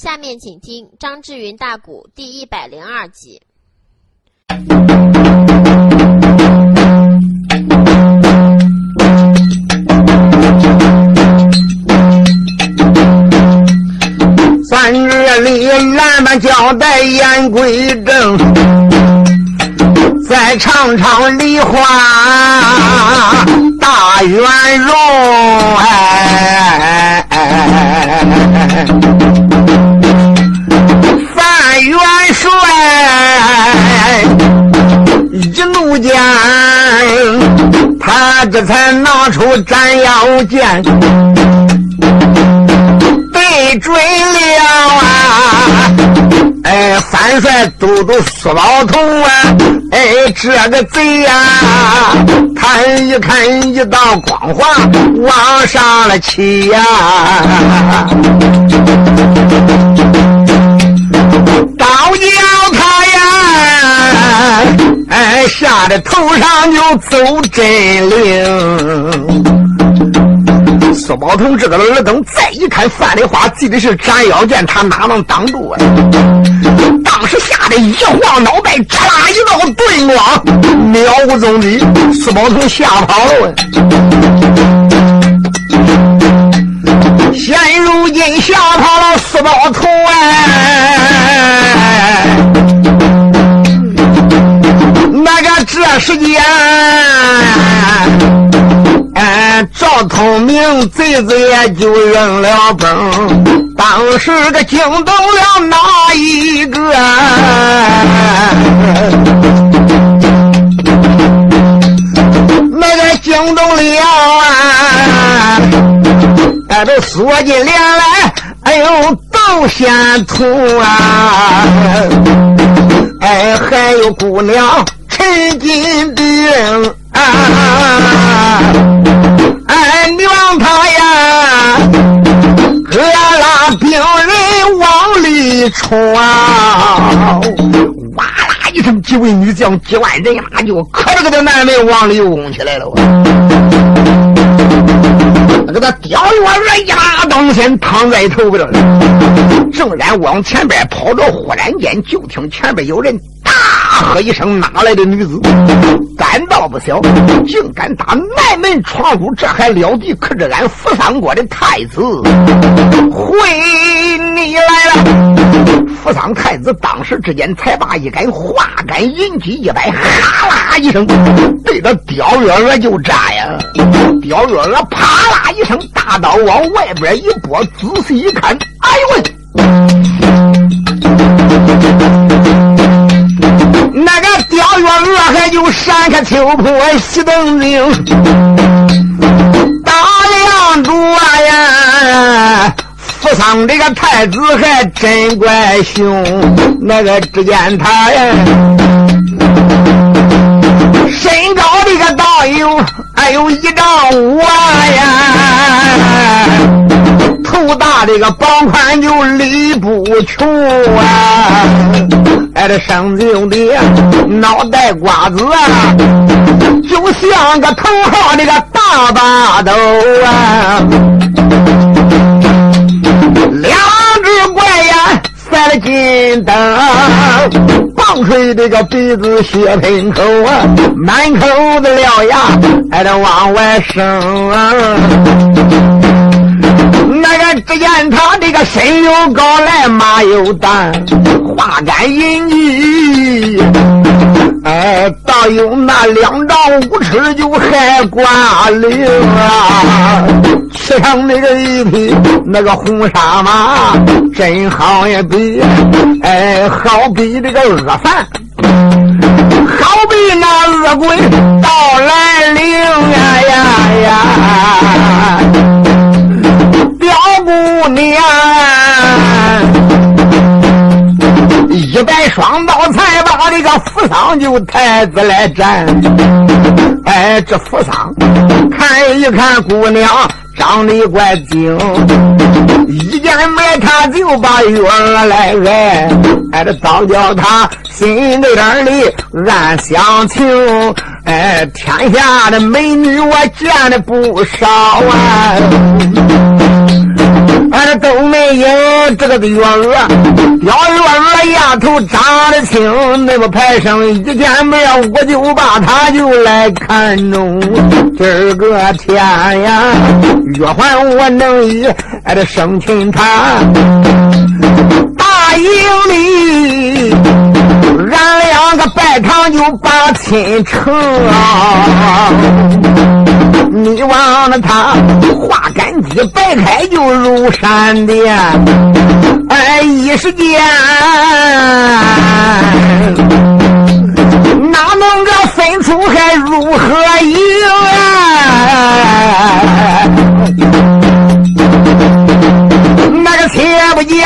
下面请听张志云大鼓第一百零二集。三月里，俺们交代言归正，再唱唱梨花大圆融。哎，间，他这才拿出斩妖剑。被追了啊！哎，三帅都督苏老头啊！哎，这个贼呀！他一看一道光华往上了起呀！哎，吓得头上就走真灵。苏宝同这个耳灯再一看，范丽花系的是斩妖剑，他哪能挡住啊？当时吓得一晃脑袋，哧啦一道钝光，渺无踪迹，苏宝同吓跑了。现如今吓跑了苏宝同哎，这时间。哎赵通明贼子也就扔了崩，当时个惊动了哪一个？那个惊动了啊！哎，都缩进脸来，哎呦，都先吐啊！哎，还有姑娘陈金兵。啊！俺娘他呀，哥拉兵人往里冲啊！哇啦一声，几位女将几万人马就可着个这南门往里涌起来了。那个他刁元儿一拉当先躺在头边正然往前边跑着，忽然间就听前边有人。大喝一声：“哪来的女子？胆道不小，竟敢打南门闯入！这还了得？可是俺扶桑国的太子回！”扶桑太子当时之间才把一杆花杆银戟一摆，哈啦一声，对着刁月娥就扎呀！刁月娥啪啦一声，大刀往外边一拨，仔细一看，哎呦喂！那个刁月娥还就闪开秋波西登京，大梁主啊，扶桑这个太子还真怪凶。那个只见他呀，身高这个大有还有一丈五啊呀。头大这个膀宽就力不穷啊！哎，这身子有的脑袋瓜子啊，就像个头上这个大把斗啊！两只怪眼塞了金灯，棒槌这个鼻子血喷口啊，满口的獠牙还得往外生啊！那个只见他这个身又高来马又大，花杆银戟，哎，倒有那两丈五尺就还挂铃啊！骑上那个一匹那个红纱马，真好也比，哎，好比这个恶犯，好比那恶鬼到来临呀呀表！姑娘，一摆双刀，才把这个扶桑就太子来斩。哎，这扶桑看一看姑娘长得怪精，一见没他就把月儿来爱。哎，这早叫他心里里暗相情。哎，天下的美女我见的不少啊。都没有这个的月娥，要月娥丫头长得轻，那么排上一见面，我就把她就来看中。今儿个天呀，月还我能以哎这生擒他，大营里，俺两个拜堂就把亲成。你忘了他画杆机摆开就如闪电，哎，一时间哪能个分出还如何赢啊？那个且不讲，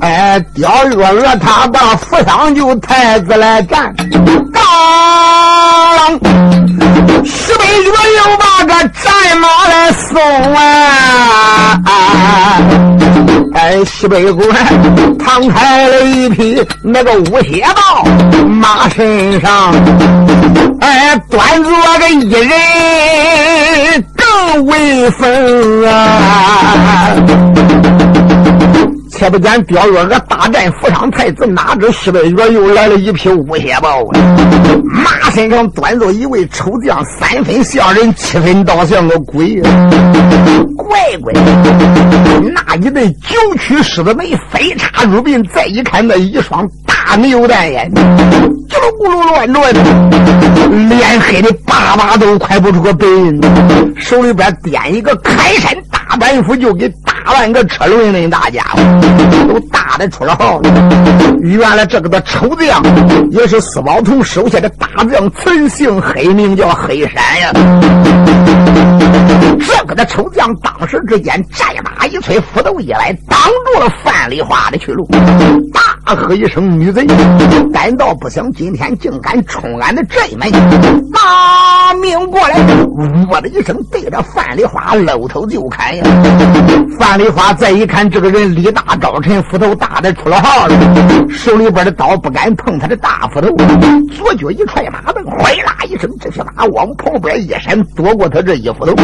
哎，刁月娥他把府上就太子来战，当。西北月又把个战马来送啊！哎，西北关躺开了一匹那个乌血豹，马身上哎端着个一人更威风啊！且不见刁月娥大战扶上太子，哪知西北月又来了一匹乌血豹啊！马身上端着一位丑将，三分像人，七分倒像个鬼。乖乖，那一对九曲狮子眉飞叉入鬓，再一看那一双大牛蛋眼，叽噜咕噜乱转，脸黑的巴巴都快不出个白印，手里边掂一个开山大板斧，就给打完个车轮那大家伙，都打得出了号。原来这个的丑将也是司宝同手下的大将，曾姓黑，名叫黑山呀。这个的丑将当时之间战马一催，斧头一来，挡住了范丽华的去路。大喝一声：“女贼！胆道不想今天竟敢冲俺的阵门！”拿命过来！我的一声，对着范丽华露头就砍呀！范丽华再一看，这个人力大早晨，斧头大的出了号了，手里边的刀不敢碰他的大斧头，左脚一踹马凳，哗啦一声，这匹马往旁边一闪，躲过他这一斧头。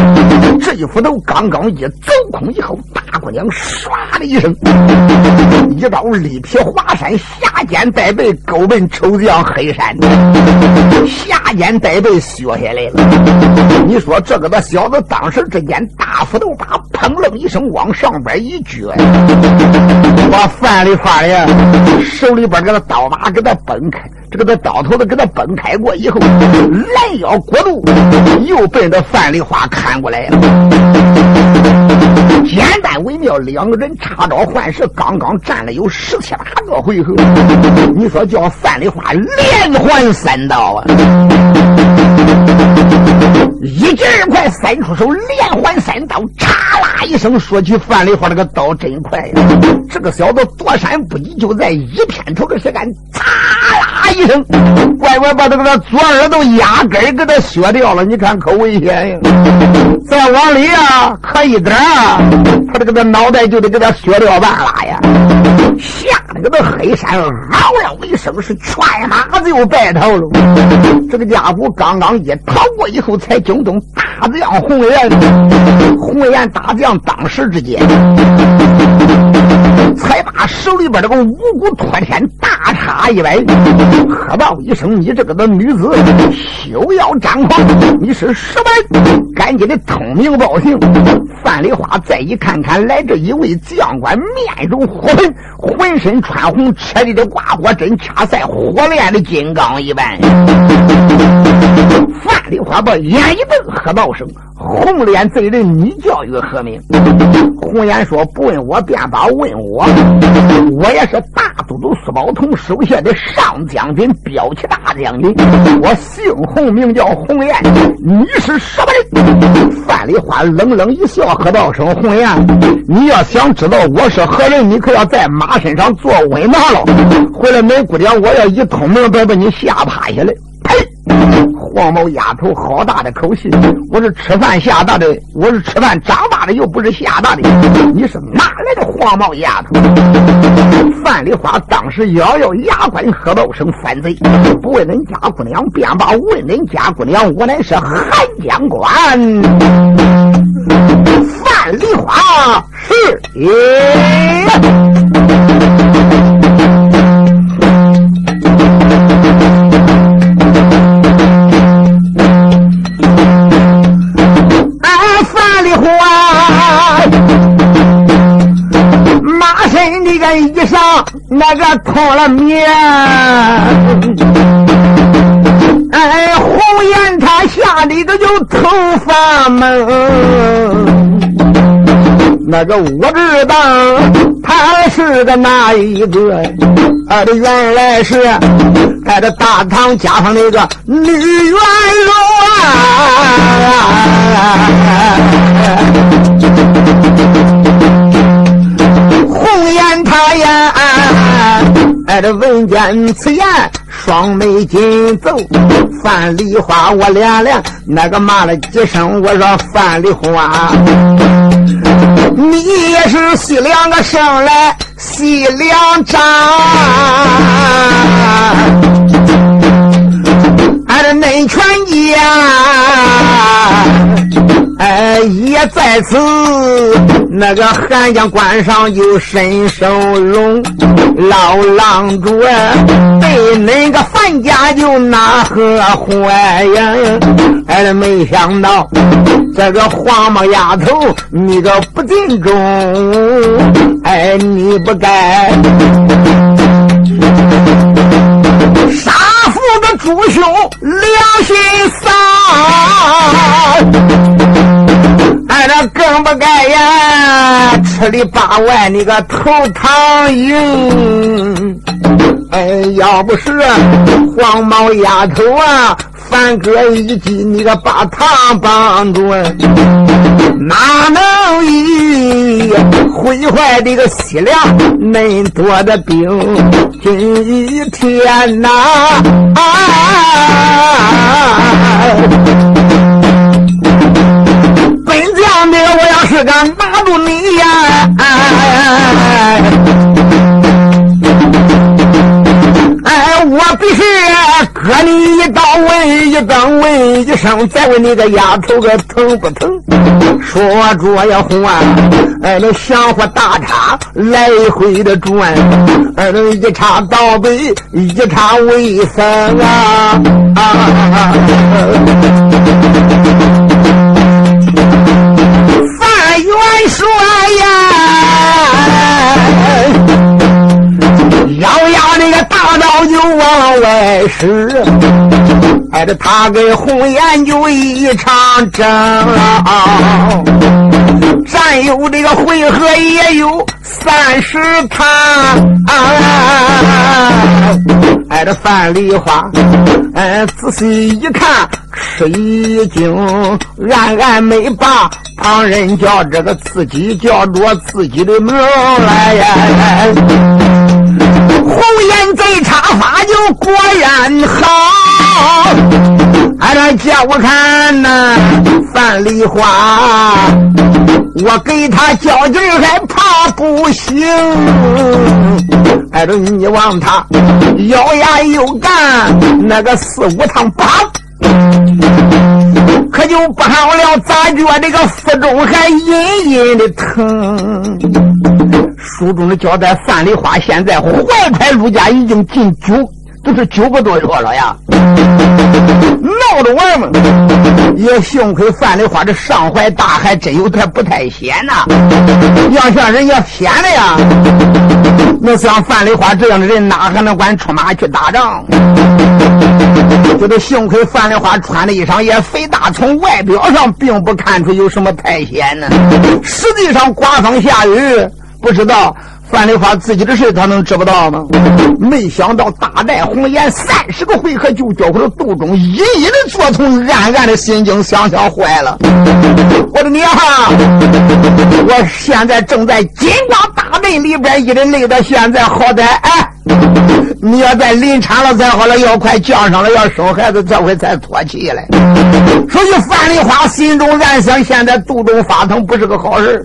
这一斧头刚刚一走空以后，大姑娘唰的一声，一刀力劈华山，下肩带背勾奔抽将黑山，下肩带背削下来了。你说这个的小子当时之间大斧头把砰楞一声往上边一撅，把范丽发呀手里边这个刀把给他崩开。这个刀头子给他崩开过以后，拦腰过度，又奔着范丽花砍过来了。简单微妙，两个人插招换式，刚刚战了有十七八个回合。你说叫范丽花连环三刀啊！一劲儿快伸出手，连环三刀，嚓啦一声，说起范丽华那个刀真快呀！这个小子躲闪不及，就在一片头的时间，嚓啦一声，乖乖把这个左耳朵压根儿给他削掉了。你看可危险呀！再往里啊，可一点他这个的脑袋就得给他削掉半拉呀！吓得个那黑山嗷了一声，是踹马就白逃了。这个家伙刚刚一逃过以后，才惊动大将红颜，红颜大将当时之间，才把手里边这个五谷托天大叉一摆，喝道一声：“你这个的女子，休要张狂！你是什么人？赶紧的通名报姓！”范丽花再一看看来这一位将官，面如火盆，浑身穿红，车里的挂火针掐赛火炼的金刚一般。范丽花把眼一瞪，喝道声：“红脸贼人，你叫于何名？”红颜说：“不问我便把问我，我也是大都督苏宝同手下的上将军，骠骑大将军。我姓洪，名叫红颜。你是什么人？”范丽花冷冷一笑，喝道声：“红颜，你要想知道我是何人，你可要在马身上坐稳当了。回来，没姑娘，我要一通明白，把你吓趴下来。”呸黄毛丫头，好大的口气！我是吃饭下大的，我是吃饭长大的，又不是下大的。你是哪来的黄毛丫头？范丽花当时咬咬牙关，喝道声：“反贼！不问恁家姑娘，便把问恁家姑娘，我乃是汉江官。”范范梨花是。那个脱了面。哎，红颜他吓得个就头发懵，那个我知道他是个哪一个？啊，这原来是在这大唐加上那个女元荣啊，红颜他呀，哎，这闻见此言。双眉紧皱，范梨花，我连连那个骂了几声，我说范梨花，你也是西凉个生来西凉长，俺的内全家。哎，也在此，那个汉江关上就伸手拢老郎主，被那个范家就拿何坏呀？哎，没想到这个黄毛丫头，你个不尽忠，哎，你不该父的主兄，良心丧。俺这更不该呀！吃里扒外你个头唐营，哎，要不是黄毛丫头啊，反戈一击，你个把唐绑住，哪能一毁坏这个西凉恁多的兵？今天呐！啊本将的我要是敢拿住你呀，哎，我必须割你一刀，问一刀，问一声，再问你个丫头个疼不疼？说着也换，哎，那香火大叉来回的转，哎，那一叉倒背，一叉为三啊。元帅呀，大刀就往外使，挨着他跟红颜就一场争，战友这个回合也有三十趟，挨着范梨花，哎，仔细一看。吃一惊，暗暗没把旁人叫，这个自己叫着自己的名来呀。红颜贼插法就果然好，俺这叫我看呐，范梨花，我给他较劲还怕不行？哎，这你你望他咬牙又干那个四五趟八。可就不好了，咋觉这个腹中还隐隐的疼？书中的交代，范梨花现在怀揣陆家已经近九，都是九个多月了呀，闹着玩嘛。也幸亏范梨花这上怀大海，真有点不太险呐。要像人家偏的呀，那像范梨花这样的人，哪还能管出马去打仗？这个幸亏范丽花穿的衣裳也肥大，从外表上并不看出有什么太险呢。实际上刮风下雨，不知道范丽花自己的事，他能知不到吗？没想到大戴红颜三十个回合就交回了肚中，隐隐的作痛，暗暗的心惊，想想坏了。我的娘！我现在正在金光大阵里边，一人累到现在，好歹哎。你要再临产了才好了，要快降上了，要生孩子这回才脱气来。所以范丽花心中暗想：现在肚中发疼不是个好事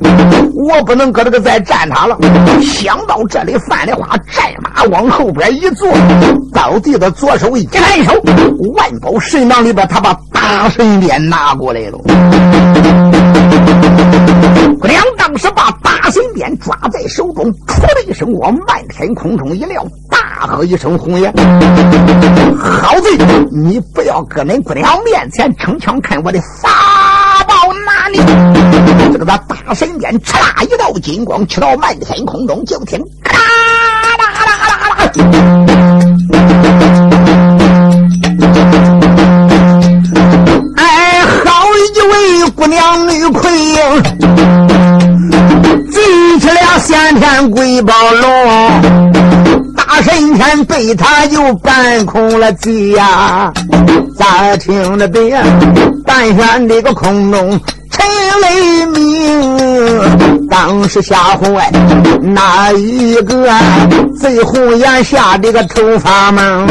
我不能搁这个再站他了。想到这里，范丽花战马往后边一坐，倒地的左手一抬手，万宝神囊里边，他把大神鞭拿过来了。两当时把大神鞭抓在手手中，出的一声往漫天空中一撂，大喝一声：“红颜，好贼！你不要搁恁姑娘面前逞强，看我的法宝哪里！”这个他大神鞭唰啦一道金光，去到漫天空中，就听咔啦啦啦啦啦。姑娘女魁英，先天鬼宝龙，大神仙被他又搬空了鸡呀！咋听着的？半山这个空中。雷鸣，当时吓坏那一个贼红眼下的个头发蒙，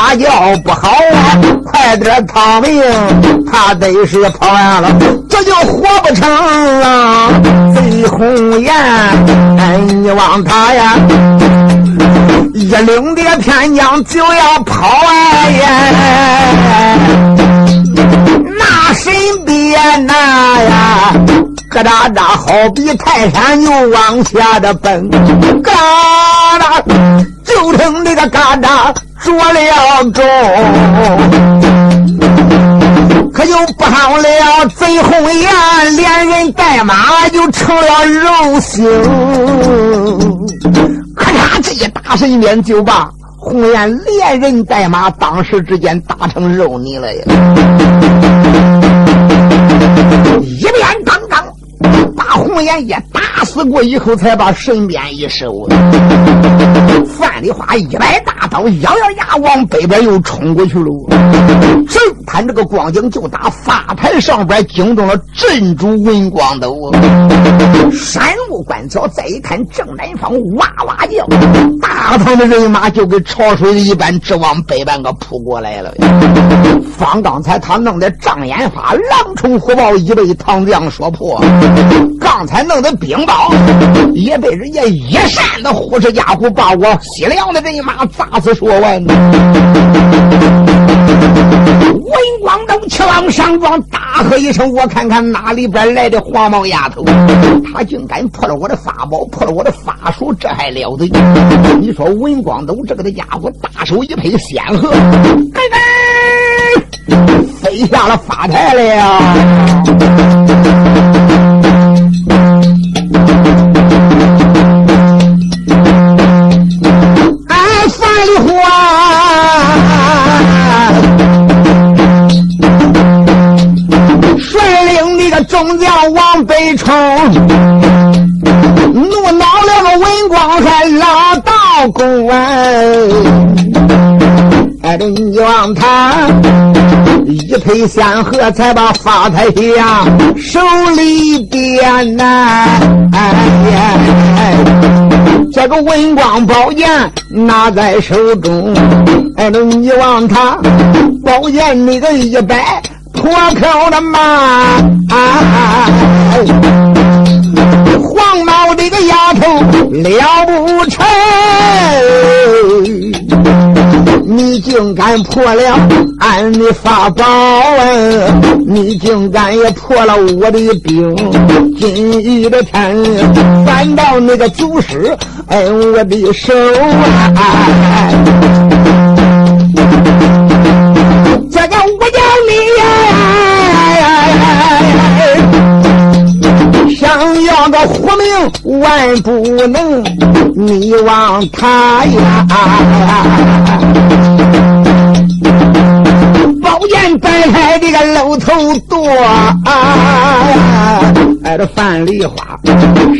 大叫不好啊！快点逃命，他得是跑完了，这就活不成了。贼红颜，哎，你望他呀，一领的天将就要跑啊呀！那身边那呀，咯哒哒，好比泰山又往下的奔，嘎哒，就听那个嘎哒着了中，可就不好了，贼红颜连人带马就成了肉腥，咔嚓，这一大神鞭就把。红颜连人带马，当时之间打成肉泥了呀！一鞭打把红颜也打死过以后，才把身边一收。范丽花一摆大刀，咬咬牙往北边又冲过去了。正看这个光景，就打发台上边惊动了镇主文光斗。山路观角，再一看正南方哇哇叫，大唐的人马就跟潮水一般，直往北半个扑过来了。方刚才他弄的障眼法、狼虫虎豹，已被唐将说破。刚才弄的冰雹，也被人家一扇的护士家伙把我西凉的人马砸死说完。文光东气浪上庄，大喝一声：“我看看哪里边来的黄毛丫头！他竟敢破了我的法宝，破了我的法术，这还了得！你说文光都这个的家伙，大手一拍，仙鹤，嘿嘿，飞下了法台了呀。众将往北冲，怒恼了个文广还拉到宫外，哎，这你望他一配仙鹤，才把发台下手里边呐，哎呀，这个文光宝剑拿在手中，哎，这你望他宝剑那个一摆。脱口的马，黄毛的个丫头了不成，你竟敢破了俺的法宝，你竟敢也破了我的兵，金玉的天，反到那个祖师摁我的手啊！这个我叫想要个活命万不能，你望他呀！宝剑摆开这个露头多啊！挨着范梨花，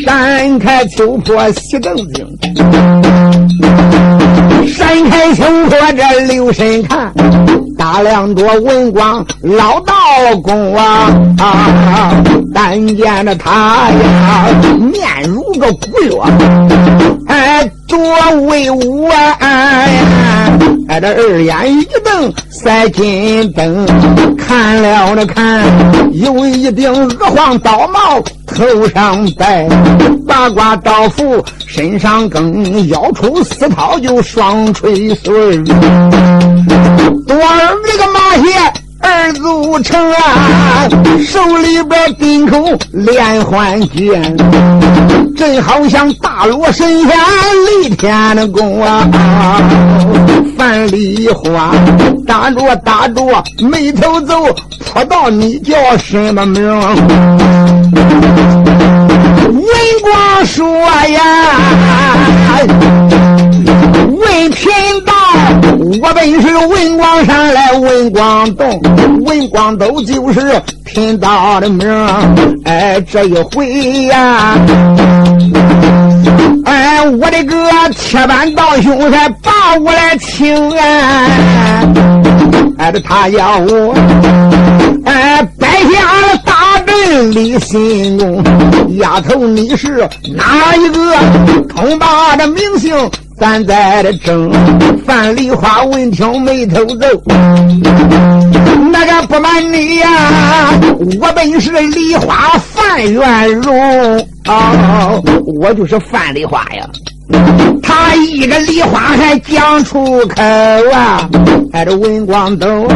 山开秋坡喜正经，山开秋坡这留神看。打量着文光老道公啊，但见着他呀，面如个古月，哎，多威武啊！哎，这二眼一瞪，赛金灯，看了那看，有一顶鹅黄刀帽头上戴，八卦刀斧身上更，腰出丝绦就双垂穗多儿这个马鞋。二足成啊，手里边顶口连环剑，真好像大罗神仙立天的功啊！范梨花打着打着眉头皱，不到你叫什么名？文光说呀，问贫道。我本是文广山来文广东，文广东就是贫道的名哎，这一回呀，哎，我的个铁板道兄才把我来请哎，哎，他要我哎摆下了大阵立新功，丫头你是哪一个？通把的名姓。咱在这争，范梨花闻听眉头皱。那个？不瞒你呀，我本是梨花范元荣哦，我就是范梨花呀。他一个？梨花还讲出口啊，还这文光灯，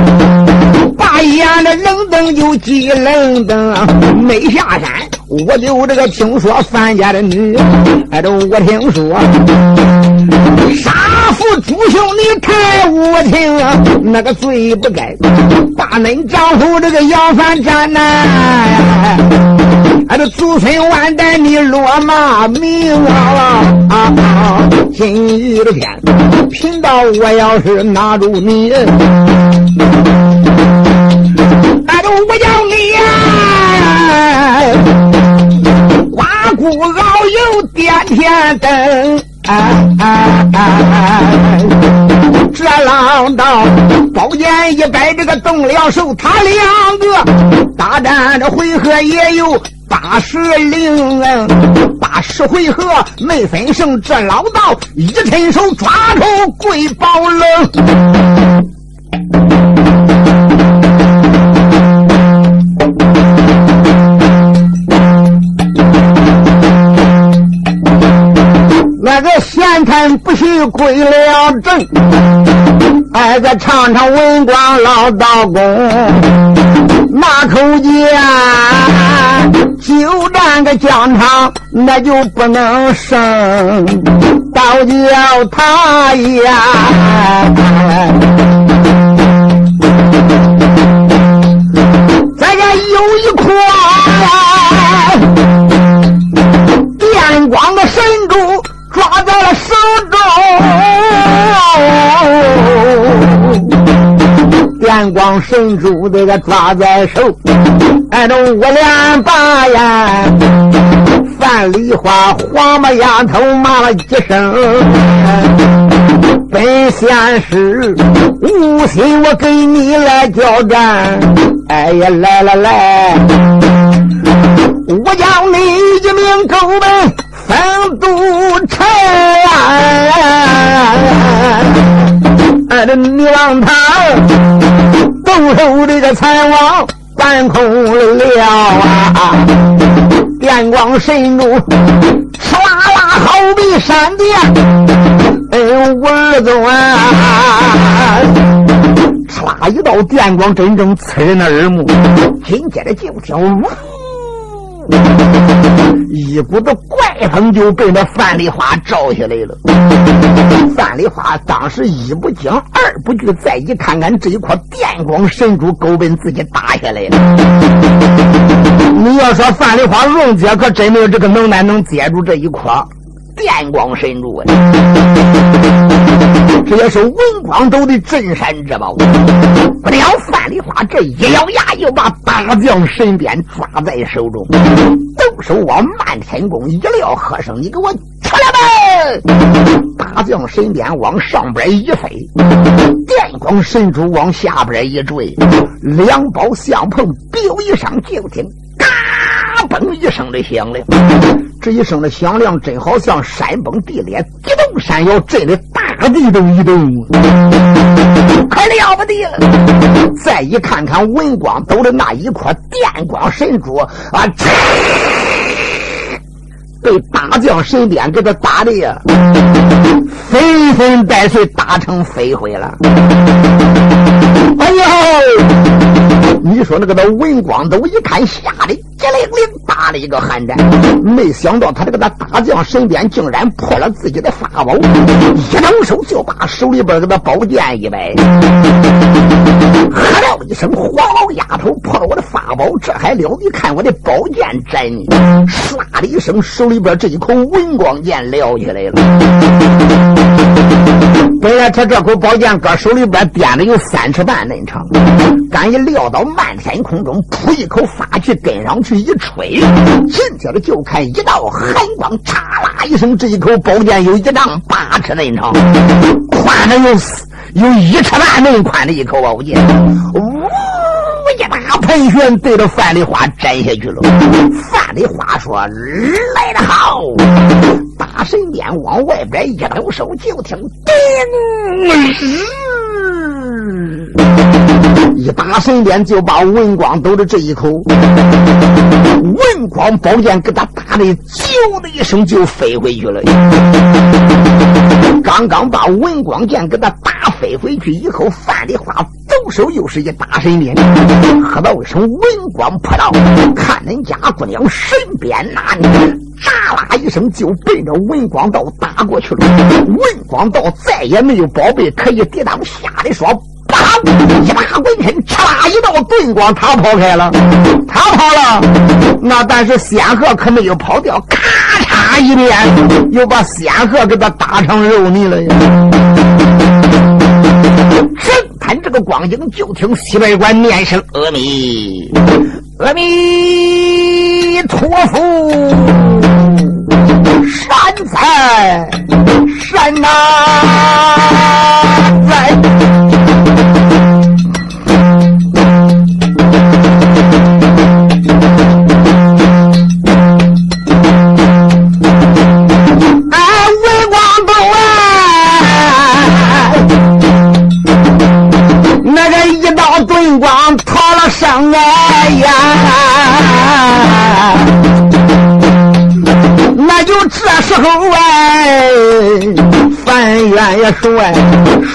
把眼的冷瞪就急冷瞪，没下山。我就这个听说范家的女，哎，这我听说，杀父诛兄你太无情，那个罪不该把恁丈夫这个杨凡斩呐！哎，这祖孙万代你落马名啊！啊！今日的天，贫道我要是拿住你，那就我要你呀！不熬油点天灯，这浪道宝剑一摆，这个动了手，他两个大战的回合也有八十零，八十回合没分胜。这老道一伸手抓住贵宝楞。看不许归了正哎再尝尝文光老道工那口气啊就站个讲堂那就不能生。到叫他呀。咱家有一块电光的抓在了手中，电光神珠这个抓在手，挨着我俩把呀，范梨花黄毛丫头骂了几声，本仙师无心我跟你来交战，哎呀来来来，我叫你一命狗门。三都城，俺的女王她动手这个财王半空了啊！电光神珠，哧啦啦好比闪电，哎呦我儿子啊！哧啦一道电光，真正刺人的耳目，紧接着就听呜。一股子怪风就被那范梨花罩下来了。范梨花当时一不惊二不惧，再一看看这一颗电光神珠，狗奔自己打下来了。你要说范梨花蓉姐可真没有这个能耐，能接住这一颗。电光神柱啊，这也是文光斗的镇山之宝。不料范丽花这一咬牙，又把大将神鞭抓在手中，动手往漫天宫一撂喝声：“你给我出来吧！”大将神鞭往上边一飞，电光神珠往下边一坠，两宝相碰，彪一声就听。嘣一声的响亮，这一声的响亮，真好像山崩地裂、地动山摇，震的大大地都一动，可了不得了！再一看看文光斗的那一颗电光神珠啊，被大将神鞭给他打的呀，纷纷带碎，打成飞灰了。哎呦！你说那个那文光斗一看，吓得激灵灵打了一个寒战。没想到他这个那大将身边竟然破了自己的法宝，一张手就把手里边这个宝剑一摆，喝了一声：“黄老丫头破了我的法宝，这还了？你看我的宝剑斩你！”唰的一声，手里边这一口文光剑撩起来了。本来他这口宝剑搁手里边掂的有三尺半那长，刚一撂到漫天空中，噗一口发去跟上去一吹，紧接着就看一道寒光，嚓啦一声，这一口宝剑有一丈八尺那长，宽的有有一尺半那么宽的一口宝剑，呜一大喷泉对着范丽花斩下去了。范丽花说：“来得好！”大神鞭往外边一抖手，就听叮。一打神鞭就把文光斗的这一口文光宝剑给他打的，啾的一声就飞回去了。刚刚把文光剑给他打飞回去以后，范丽花抖手又是一打神鞭，喝道一声文光破道，看恁家姑娘神鞭拿捏，喳啦一声就奔着文光道打过去了。文光道再也没有宝贝可以抵挡，吓得说。一把滚身，嚓一道棍光，他跑开了，他跑了。那但是仙鹤可没有跑掉，咔嚓一鞭，又把仙鹤给他打成肉泥了呀。正看这个光景，就听西北关念声阿弥，阿弥陀佛，山菜山呐，在。时候哎，范元帅，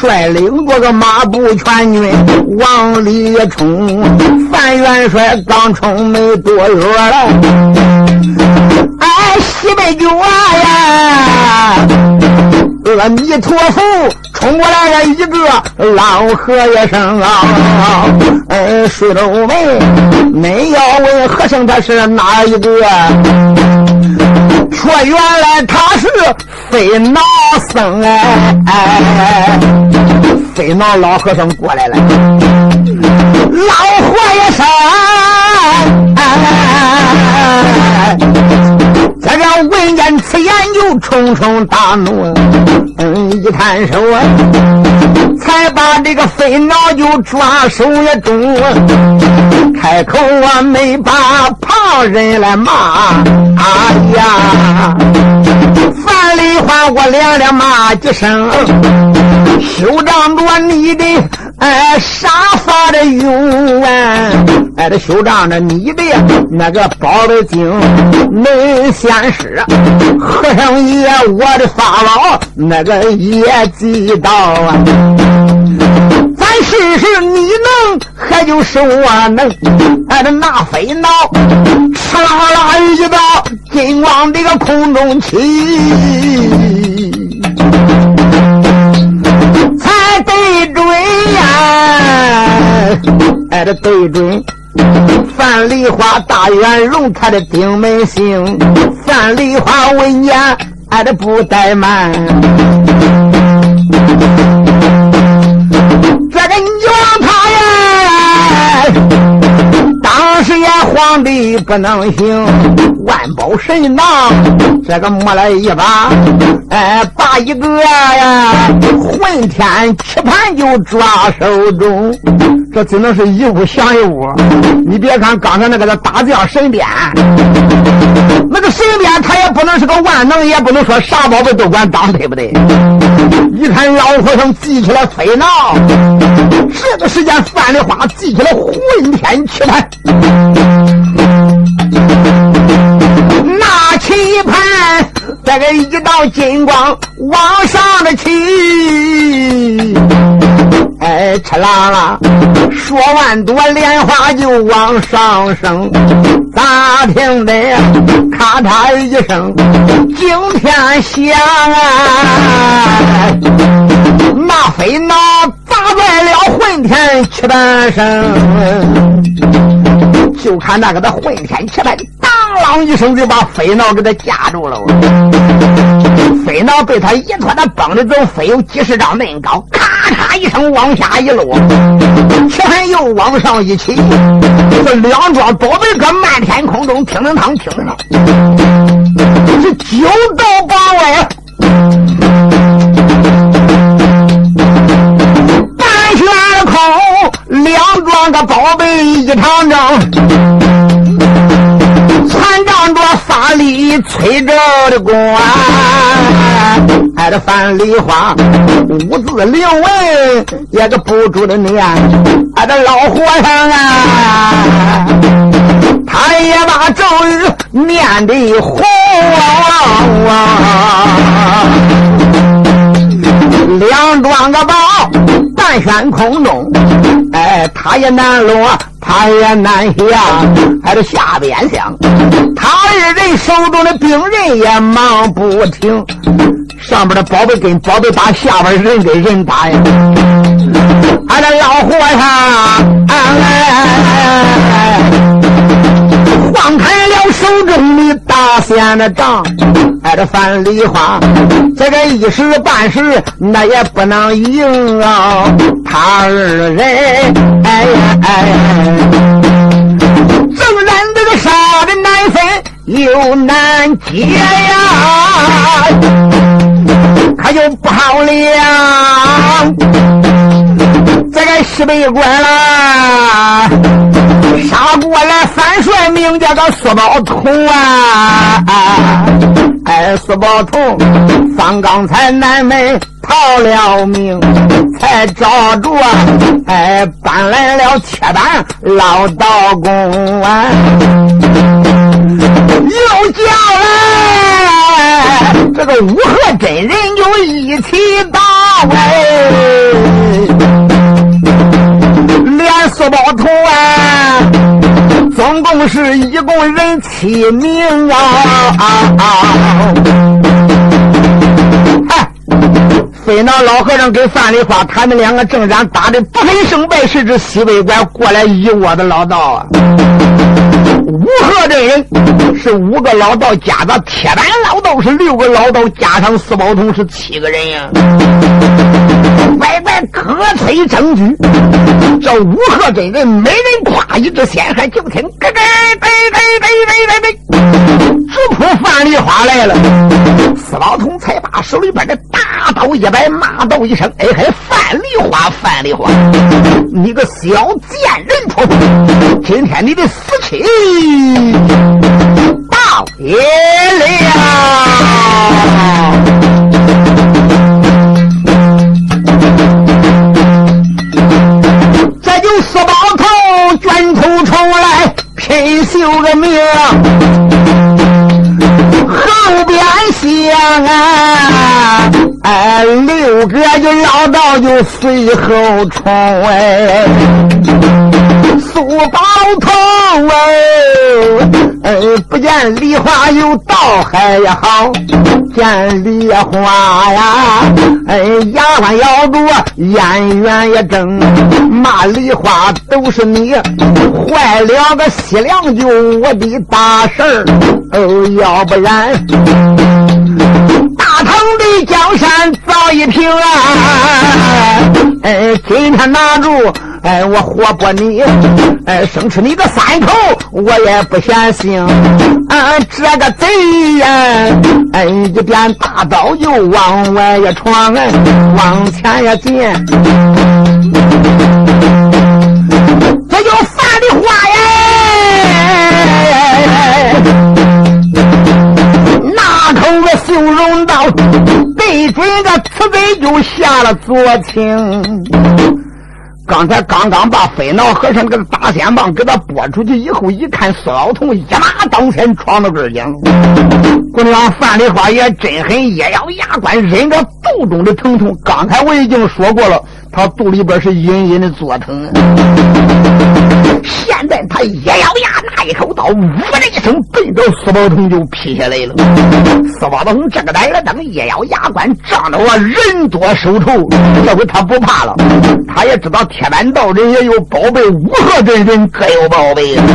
率领着个马步全军往里冲。范元帅刚冲没多远了，哎，西北军呀，阿弥陀佛。冲过来了一个老和尚啊，哎，水皱眉，恁要问和尚他是哪一个？说原来他是飞脑僧哎，飞脑老和尚过来了，老和尚闻见此言，又冲冲大怒，嗯，一摊手啊，才把这个飞脑就抓手也中，开口啊没把旁人来骂，哎呀，范丽花我连连骂几声，休仗着你的。哎，沙发的用啊！哎，这修仗着你的那个宝的精，没现实。和尚爷，我的法老那个也知道啊。咱试试你能，还就是我能。哎，这那飞脑，哧啦啦一道金光这个空中起。对准呀，哎，这对准范梨花大元荣他的顶门星，范梨花闻言，挨的不怠慢，这个女王他呀。当时也皇帝不能行，万宝神囊这个摸了一把，哎，把一个呀混天棋盘就抓手中，这只能是一屋降一屋。你别看刚才那个叫大将神鞭，那个神鞭他也不能是个万能，也不能说啥宝贝都管当，对不对？一看老和尚记起了飞挠，这个时间范丽花记起了混天棋盘，那棋盘这个一道金光往上的起。哎，吃啦啦！说完朵莲花就往上升，咋听得咔嚓一声惊天响啊！那飞脑砸在了混天七板上，就看那个的混天七板当啷一声就把飞脑给他夹住了。飞脑被他一拖，他蹦着走，飞有几十丈那高，咔嚓一声往下一落，拳又往上一起，这两桩宝贝搁漫天空中听着汤听着汤，是九道八外，半悬空，两桩个宝贝一场仗。残仗着法力催着的光，挨着范梨花五字灵文也个不住的念，挨着老和尚啊，他也把咒语念的红两桩个宝悬空中，哎，他也难落。他也难下，还得下边想。他二人手中的兵刃也忙不停，上边的宝贝跟宝贝打，下边人跟人打呀。俺这老和尚，放开了手中的大仙的杖，挨着范梨花，这个一时半时那也不能赢啊！他二人，哎呀哎，正然这个杀的难分又难解呀，可就不好了。这个西北关啦，杀过来，名叫个苏宝通啊！哎，苏宝通，方刚才南门逃了命，才找着哎搬来了铁板老道公啊，又叫来这个五和真人就一起到哎。连四宝头啊，总共是一共人七名啊！哎，飞那老和尚跟范梨花他们两个正然打的不分胜败，是指西北关过来一窝的老道啊。五河这人是五个老道，加的铁板老道是六个老道，加上四宝通是七个人呀。乖乖，可催证据。这五河真人没人夸一只仙海，就听咯咯咯咯咯咯咯，直扑范梨花来了。四宝通才把手里边的大刀一摆，骂道一声：“哎嘿，范梨花，范梨花，你个小贱人婆婆，今天你的死期！”到了，这就四宝头卷土重来，拼绣个命，六个就老道就随后冲哎。苏宝通哎，不见梨花有道还好，见梨花呀，哎，牙关咬住，眼圆也睁，骂梨花都是你坏了个西凉就我的大事儿，哦，要不然大唐的江山早已平安，哎，今天拿住。哎，我活剥你，哎，生吃你个三口，我也不嫌腥。啊，这个贼呀，哎，一变大刀就往外一闯，哎，往前一进。左情。刚才刚刚把飞脑和尚那个大仙棒给他拨出去以后，一看孙老童一马当先闯到这儿讲，姑娘范丽花也真狠，一咬牙关，忍着肚中的疼痛。刚才我已经说过了。他肚里边是隐隐的作疼，现在他一咬牙，一口刀，呜的一声，奔着苏宝通就劈下来了。苏宝通这个胆儿等一咬牙关，仗着我人多手臭，这回他不怕了。他也知道铁板道人也有宝贝，五合真人各有宝贝。断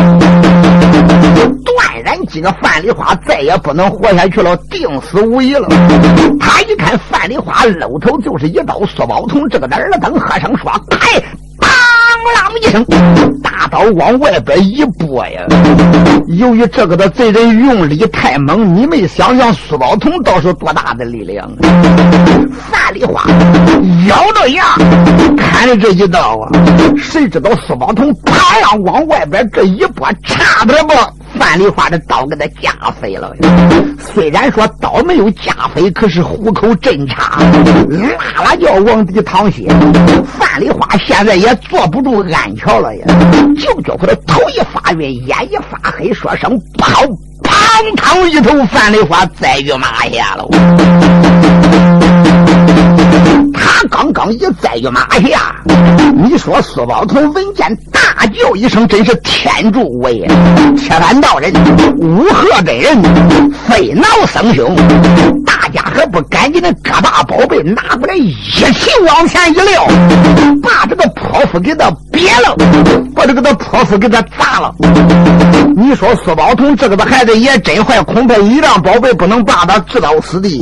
然，几个范梨花再也不能活下去了，定死无疑了。他一看范梨花露头就是一刀，苏宝通这个呆了。灯和声说：“开！”当啷一声，大刀往外边一拨呀。由于这个的贼人用力太猛，你没想想苏宝同倒是多大的力量。范梨花咬着牙看着这一刀啊，谁知道苏宝同啪呀往外边这一拨，差点把范梨花的刀给他架飞了。虽然说刀没有架飞，可是虎口真差，拉拉叫往地淌血。范梨花现在也坐不住安桥了呀，就觉他头一发晕，眼一发黑，说声“跑”，砰嘡一头范梨花栽于马下了。他刚刚一栽于马下，你说苏宝通闻见大叫一声，真是天助我也！铁板道人、五鹤真人、飞脑僧兄，大家还不赶紧的各把宝贝拿过来，一起往前一撂，把这个泼妇给他别了，把这个的泼妇给他砸了。你说苏宝通这个的孩子也真坏，恐怕一辆宝贝不能把他置到死地。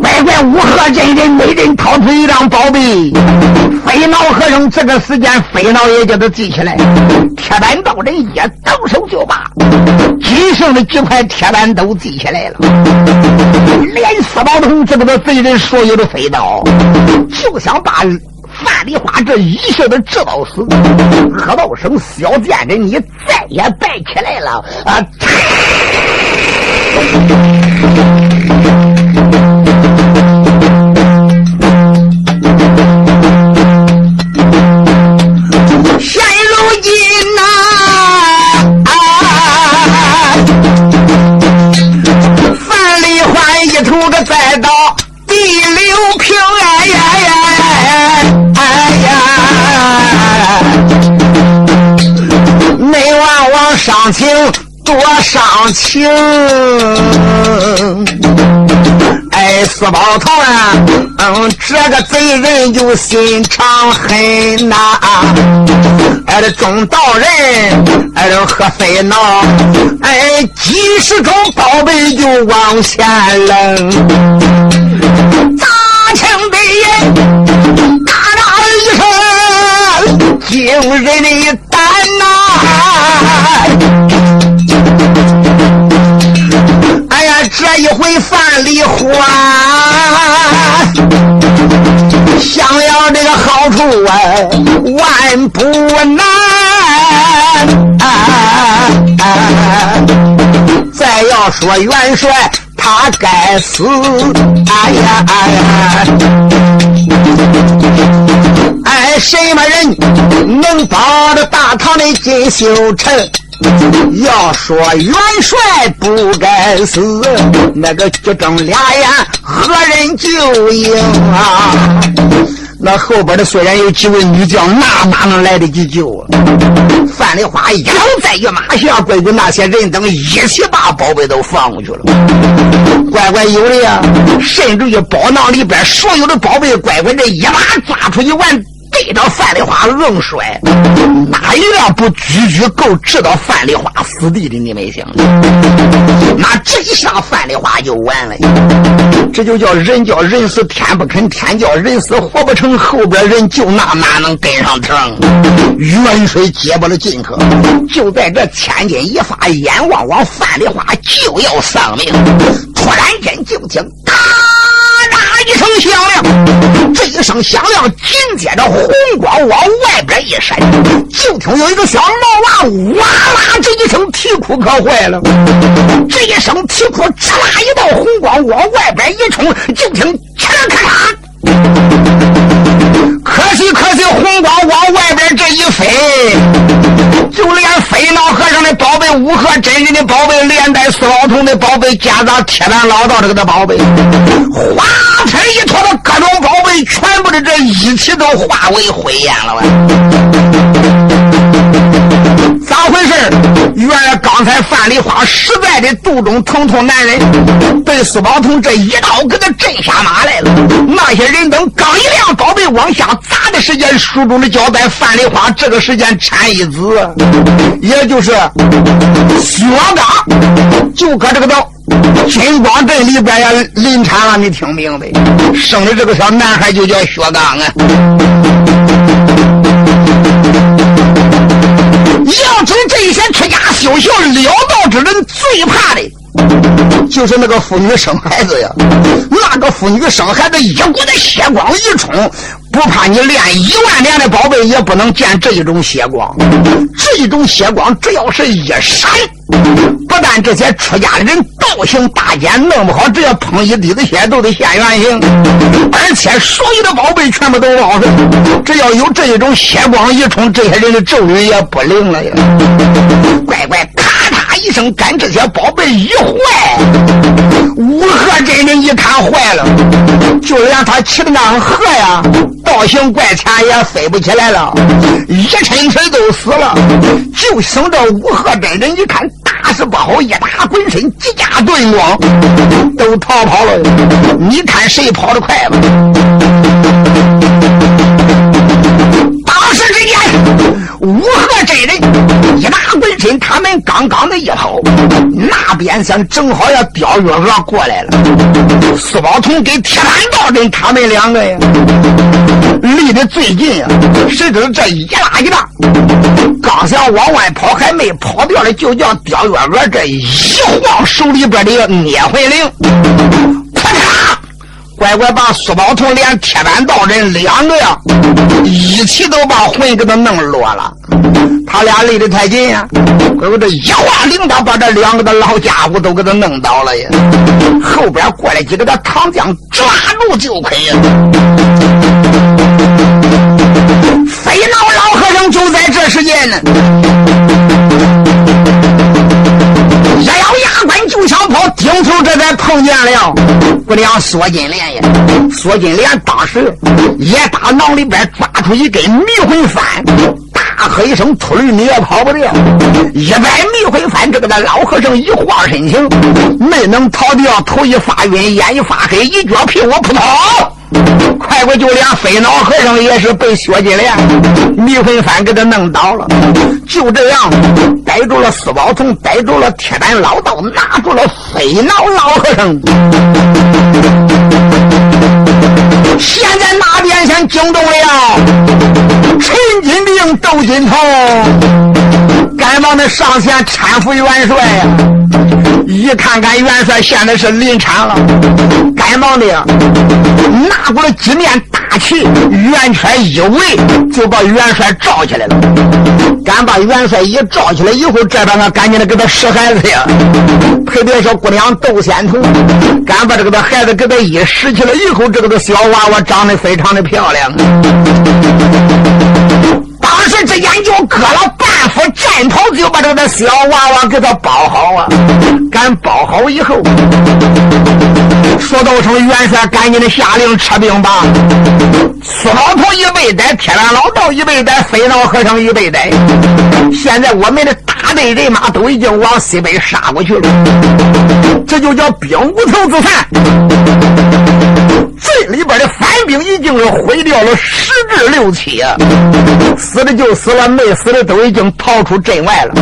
乖乖，五鹤真人每人掏出一张宝贝，飞脑和尚这个时间飞脑也叫他记起来。铁板道人也动手就把仅剩的几块铁板都记起来了，连四宝通这个的贼人所有的飞刀，就想把范梨花这一下子知道死。喝道声小贱人，你再也带起来了啊！情多伤情，哎，四宝头啊，嗯，这个贼人就心肠狠呐，哎，这中道人，哎，这喝飞闹，哎，几十种宝贝就往前扔，砸枪的人，咔嚓一声，惊人的胆哎呀！这一回范蠡花想要这个好处啊，万不难。再要说元帅，他该死。哎呀哎呀！哎，什么人能保着大唐的金秀成？要说元帅不该死，那个举睁俩眼何人救应啊？那后边的虽然有几位女将，那哪能来得及救啊？范梨花一头在于马下，乖乖那些人等一起把宝贝都放过去了。乖乖有的呀，甚至于宝囊里边所有的宝贝，乖乖这一把抓出去完。逮着范梨花硬摔，哪一辆不举举够知道范梨花死地的？你没想？那这一下范梨花就完了。这就叫人叫人死天不肯，天叫人死活不成。后边人救那哪能跟上成？元帅接不了进可，就在这千钧一发，眼望望范梨花就要丧命，突然间就听咔。一声响亮，这一声响亮，紧接着红光往外边一闪，就听有一个小毛娃哇啦这一声啼哭可坏了。这一声啼哭，嚓啦一道红光往外边一冲，就听嚓咔嚓。可惜可惜，红光往外边这一飞，就连飞脑和尚的宝贝、五合真人的宝贝、连带四老头的宝贝、加上铁胆老道这个的宝贝，哗成一坨的各种宝贝，全部的这一起都化为灰烟了刚才范丽花实在的肚中疼痛难忍，被苏宝通这一刀给他震下马来了。那些人等刚一亮宝贝往下砸的时间，书中的交代，范丽花这个时间产一子，也就是薛刚，就搁这个道金光镇里边呀临产了。你听明白？生的这个小男孩就叫薛刚啊。知这些出家修行了道之人最怕的，就是那个妇女生孩子呀。那个妇女生孩子，一股子血光一冲，不怕你练一万年的宝贝也不能见这一种血光。这一种血光，只要是一闪。不但这些出家的人道行大减，弄不好只要碰一滴子血都得现原形，而且所有的宝贝全部都旺盛。只要有这一种血光一冲，这些人的咒语也不灵了呀！乖乖，咔嚓一声，跟这些宝贝一坏，五河真人一看坏了，就连他骑的那鹤呀，道行怪强也飞不起来了，一抻腿都死了。就剩这五河真人一看。大事不好！一打滚身，几家遁光，都逃跑了。你看谁跑得快吧？五河真人一打滚身，他们刚刚的一跑，那边想正好要刁月娥过来了。苏宝通跟铁板道人他们两个呀，离得最近呀，谁知这一拉一拉。刚想往外跑，还没跑掉了，就叫刁月娥这一晃手里边的捏魂铃，乖乖把苏宝同连铁板道人两个呀，一起都把魂给他弄落了。他俩离得太近呀，乖乖这一晃铃铛，把这两个的老家伙都给他弄倒了呀。后边过来几个的唐将抓住就可以了。飞脑老和尚就在这时间呢，牙关就想跑，顶头这才碰见了不良缩金莲呀！缩金莲当时也打囊里边抓出一根迷魂幡，大喝一声：“秃驴，你也跑不掉！”一摆迷魂幡，这个那老和尚一晃身形，没能逃掉，头一发晕，眼一发黑，一脚屁股扑通。快快就连飞脑和尚也是被薛金莲迷魂幡给他弄倒了，就这样逮住了四宝童，逮住了铁板老道，拿住了飞脑老和尚。现在那边先惊动了陈金兵、窦金童，赶忙的上前搀扶元帅呀！一看看元帅现在是临产了，赶忙的拿过了几面大旗，圆圈一围，就把元帅罩起来了。敢把元帅一罩起来以后，这边呢赶紧的给他使孩子呀！特别是姑娘窦仙童，敢把这个的孩子给他一拾起来以后，这个的小娃娃长得非常的漂亮。当时之间就割了半副战袍，就把这个小娃娃给他包好啊！敢包好以后，说道成元帅赶紧的下令撤兵吧。苏老头一被逮，铁板老道一被逮，飞脑和尚一被逮。现在我们的大队人马都已经往西北杀过去了，这就叫兵无头之散。这里边的反兵已经是毁掉了十至六七啊！死的就死了，没死的都已经逃出镇外了。